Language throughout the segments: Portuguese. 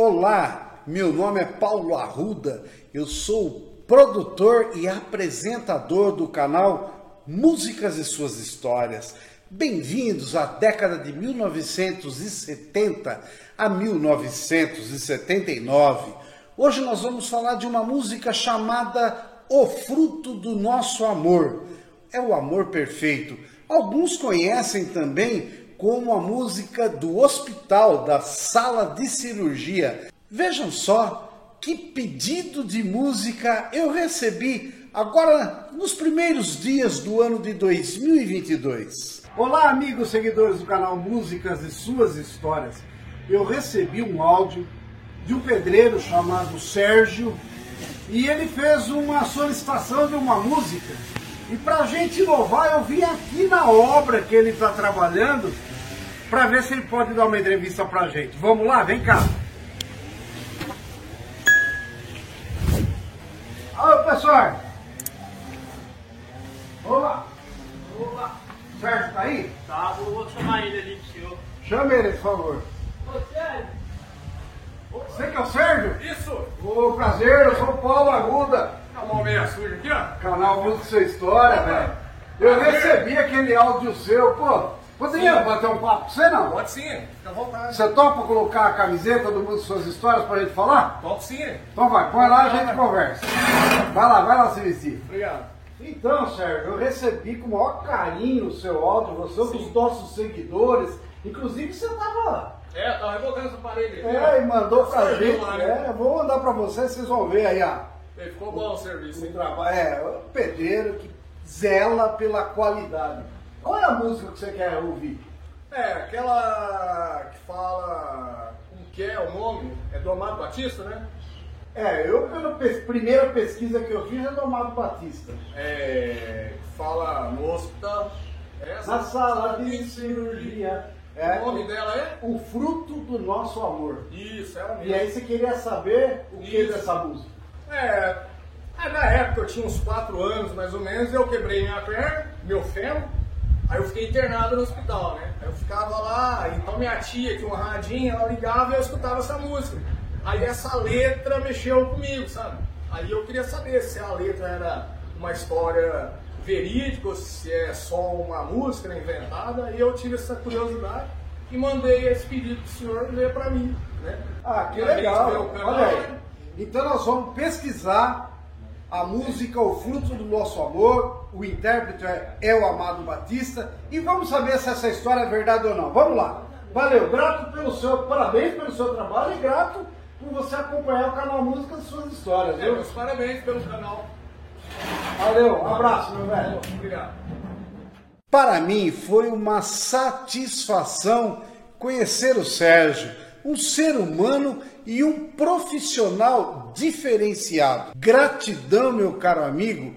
Olá, meu nome é Paulo Arruda, eu sou produtor e apresentador do canal Músicas e Suas Histórias. Bem-vindos à década de 1970 a 1979. Hoje nós vamos falar de uma música chamada O Fruto do Nosso Amor. É o amor perfeito. Alguns conhecem também como a música do hospital, da sala de cirurgia. Vejam só que pedido de música eu recebi agora nos primeiros dias do ano de 2022. Olá, amigos seguidores do canal Músicas e Suas Histórias. Eu recebi um áudio de um pedreiro chamado Sérgio e ele fez uma solicitação de uma música. E para a gente inovar, eu vim aqui na obra que ele está trabalhando para ver se ele pode dar uma entrevista para a gente. Vamos lá, vem cá. Alô, pessoal. Olá. Olá. Sérgio tá aí? Tá, vou chamar ele ali pro senhor. Chame ele, por favor. Ô, Sérgio. Você que é o Sérgio? Isso! Ô, prazer, eu sou o Paulo Aguda. Tá uma meia suja aqui, ó. Canal Música Sua História, velho. Eu recebi aquele áudio seu, pô. Poderia bater um papo com você, não? Pode sim, fica à vontade. Você topa colocar a camiseta do Música Suas Histórias pra gente falar? Topo sim. Então vai, põe lá e a gente conversa. Vai lá, vai lá se vestir. Obrigado. Então, Sérgio, eu recebi com o maior carinho o seu áudio, você é um dos nossos seguidores. Inclusive você tava. É, tá rebotando essa parede. É, e mandou pra Sérgio gente. lá, né? É, eu vou mandar pra vocês, vocês vão ver aí, ó. Ficou bom o serviço, O hein? trabalho. É, o pedreiro que zela pela qualidade. Qual é a música que você quer ouvir? É, aquela que fala como que é o nome, é do Amado Batista, né? É, eu, pela pes- primeira pesquisa que eu fiz, é do Amado Batista. É, que fala no hospital. Essa Na sala de cirurgia. É, O nome dela é? o fruto do nosso amor. Isso, ela mesmo. E aí você queria saber o que Isso. dessa música? É, aí na época eu tinha uns 4 anos mais ou menos, eu quebrei minha perna, meu fêmur, aí eu fiquei internado no hospital, né? Aí eu ficava lá, então minha tia tinha uma radinha, ela ligava e eu escutava essa música. Aí essa letra mexeu comigo, sabe? Aí eu queria saber se a letra era uma história verídica ou se é só uma música inventada, e eu tive essa curiosidade e mandei esse pedido pro senhor ler pra mim, né? Ah, que legal. Olha aí. Então nós vamos pesquisar a música O Fruto do Nosso Amor. O intérprete é, é o Amado Batista. E vamos saber se essa história é verdade ou não. Vamos lá. Valeu. Grato pelo seu, parabéns pelo seu trabalho e grato por você acompanhar o canal Música de Suas Histórias. É, Viu? meus parabéns pelo canal. Valeu. Um abraço, meu velho. Obrigado. Para mim foi uma satisfação conhecer o Sérgio, um ser humano e um profissional diferenciado. Gratidão, meu caro amigo,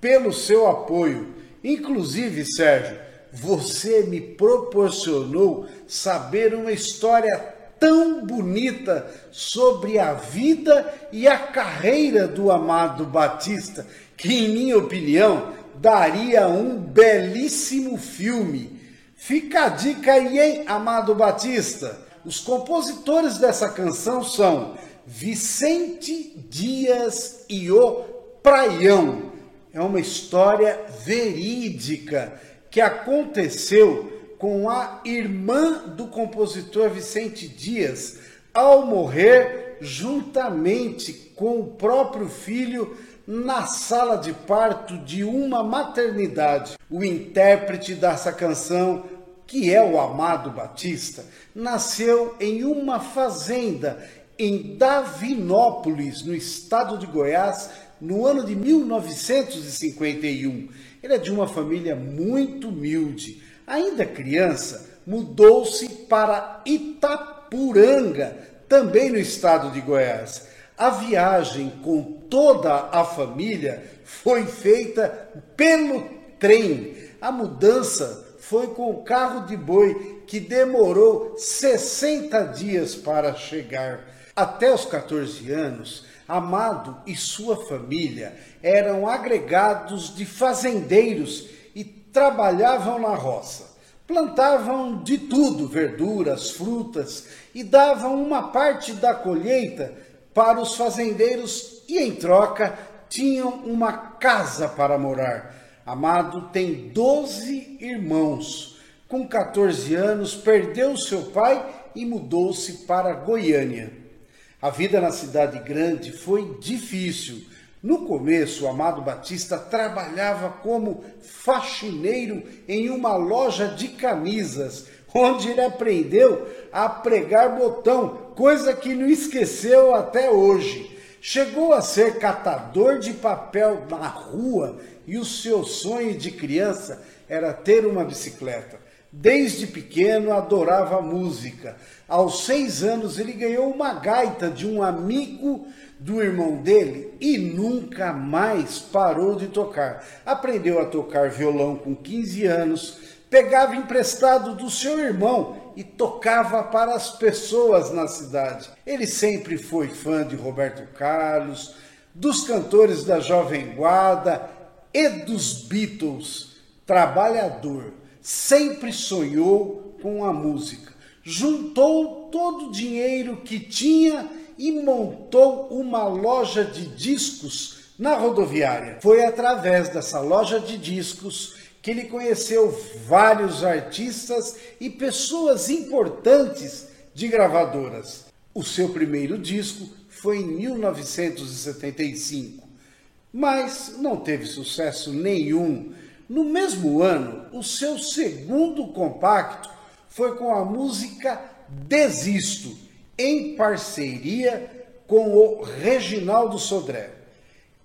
pelo seu apoio. Inclusive, Sérgio, você me proporcionou saber uma história tão bonita sobre a vida e a carreira do amado Batista, que, em minha opinião, daria um belíssimo filme. Fica a dica aí, hein, amado Batista? Os compositores dessa canção são Vicente Dias e o Praião. É uma história verídica que aconteceu com a irmã do compositor Vicente Dias ao morrer juntamente com o próprio filho na sala de parto de uma maternidade. O intérprete dessa canção, que é o Amado Batista, nasceu em uma fazenda em Davinópolis, no estado de Goiás, no ano de 1951. Ele é de uma família muito humilde. Ainda criança, mudou-se para Itapuranga, também no estado de Goiás. A viagem com toda a família foi feita pelo trem. A mudança foi com o carro de boi que demorou 60 dias para chegar. Até os 14 anos, Amado e sua família eram agregados de fazendeiros e trabalhavam na roça. Plantavam de tudo, verduras, frutas, e davam uma parte da colheita para os fazendeiros e, em troca, tinham uma casa para morar. Amado tem 12 irmãos. Com 14 anos, perdeu seu pai e mudou-se para Goiânia. A vida na cidade grande foi difícil. No começo, Amado Batista trabalhava como faxineiro em uma loja de camisas, onde ele aprendeu a pregar botão, coisa que não esqueceu até hoje. Chegou a ser catador de papel na rua e o seu sonho de criança era ter uma bicicleta. Desde pequeno adorava música. Aos seis anos ele ganhou uma gaita de um amigo do irmão dele e nunca mais parou de tocar. Aprendeu a tocar violão com 15 anos, pegava emprestado do seu irmão e tocava para as pessoas na cidade. Ele sempre foi fã de Roberto Carlos, dos cantores da Jovem Guarda e dos Beatles. Trabalhador sempre sonhou com a música. Juntou todo o dinheiro que tinha e montou uma loja de discos na rodoviária. Foi através dessa loja de discos que ele conheceu vários artistas e pessoas importantes de gravadoras. O seu primeiro disco foi em 1975, mas não teve sucesso nenhum no mesmo ano, o seu segundo compacto foi com a música Desisto, em parceria com o Reginaldo Sodré.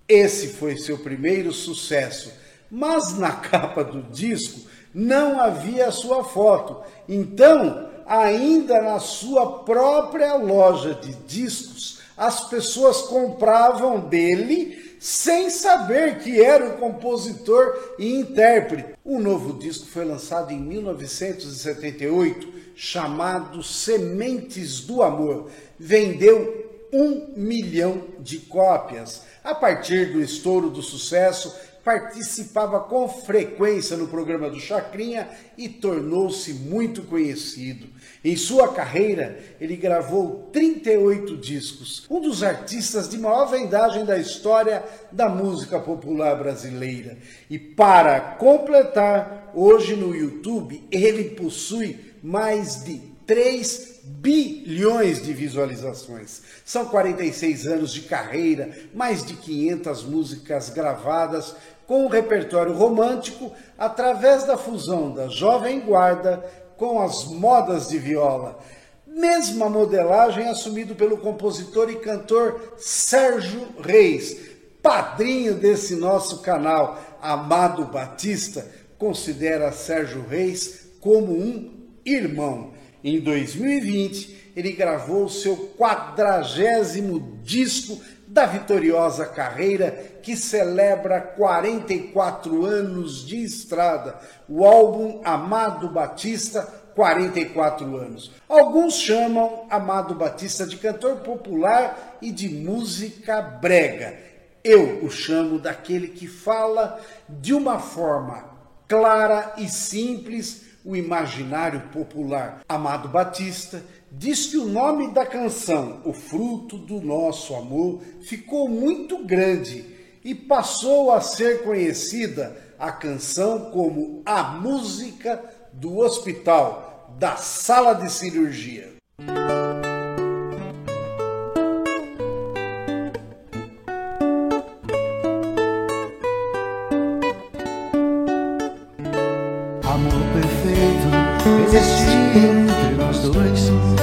Esse foi seu primeiro sucesso, mas na capa do disco não havia sua foto. Então, ainda na sua própria loja de discos, as pessoas compravam dele sem saber que era o compositor e intérprete. O novo disco foi lançado em 1978, chamado Sementes do Amor. Vendeu um milhão de cópias. A partir do estouro do sucesso, participava com frequência no programa do Chacrinha e tornou-se muito conhecido. Em sua carreira, ele gravou 38 discos, um dos artistas de maior vendagem da história da música popular brasileira. E para completar, hoje no YouTube ele possui mais de 3 bilhões de visualizações. São 46 anos de carreira, mais de 500 músicas gravadas com o repertório romântico através da fusão da Jovem Guarda com as modas de viola. Mesma modelagem assumido pelo compositor e cantor Sérgio Reis, padrinho desse nosso canal. Amado Batista considera Sérgio Reis como um irmão. Em 2020, ele gravou seu quadragésimo disco da vitoriosa carreira que celebra 44 anos de estrada, o álbum Amado Batista, 44 anos. Alguns chamam Amado Batista de cantor popular e de música brega. Eu o chamo daquele que fala de uma forma clara e simples o imaginário popular. Amado Batista diz que o nome da canção, O Fruto do Nosso Amor, ficou muito grande e passou a ser conhecida a canção como a música do hospital, da sala de cirurgia. No hospital, na sala de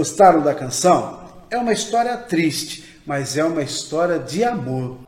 Gostaram da canção? É uma história triste, mas é uma história de amor.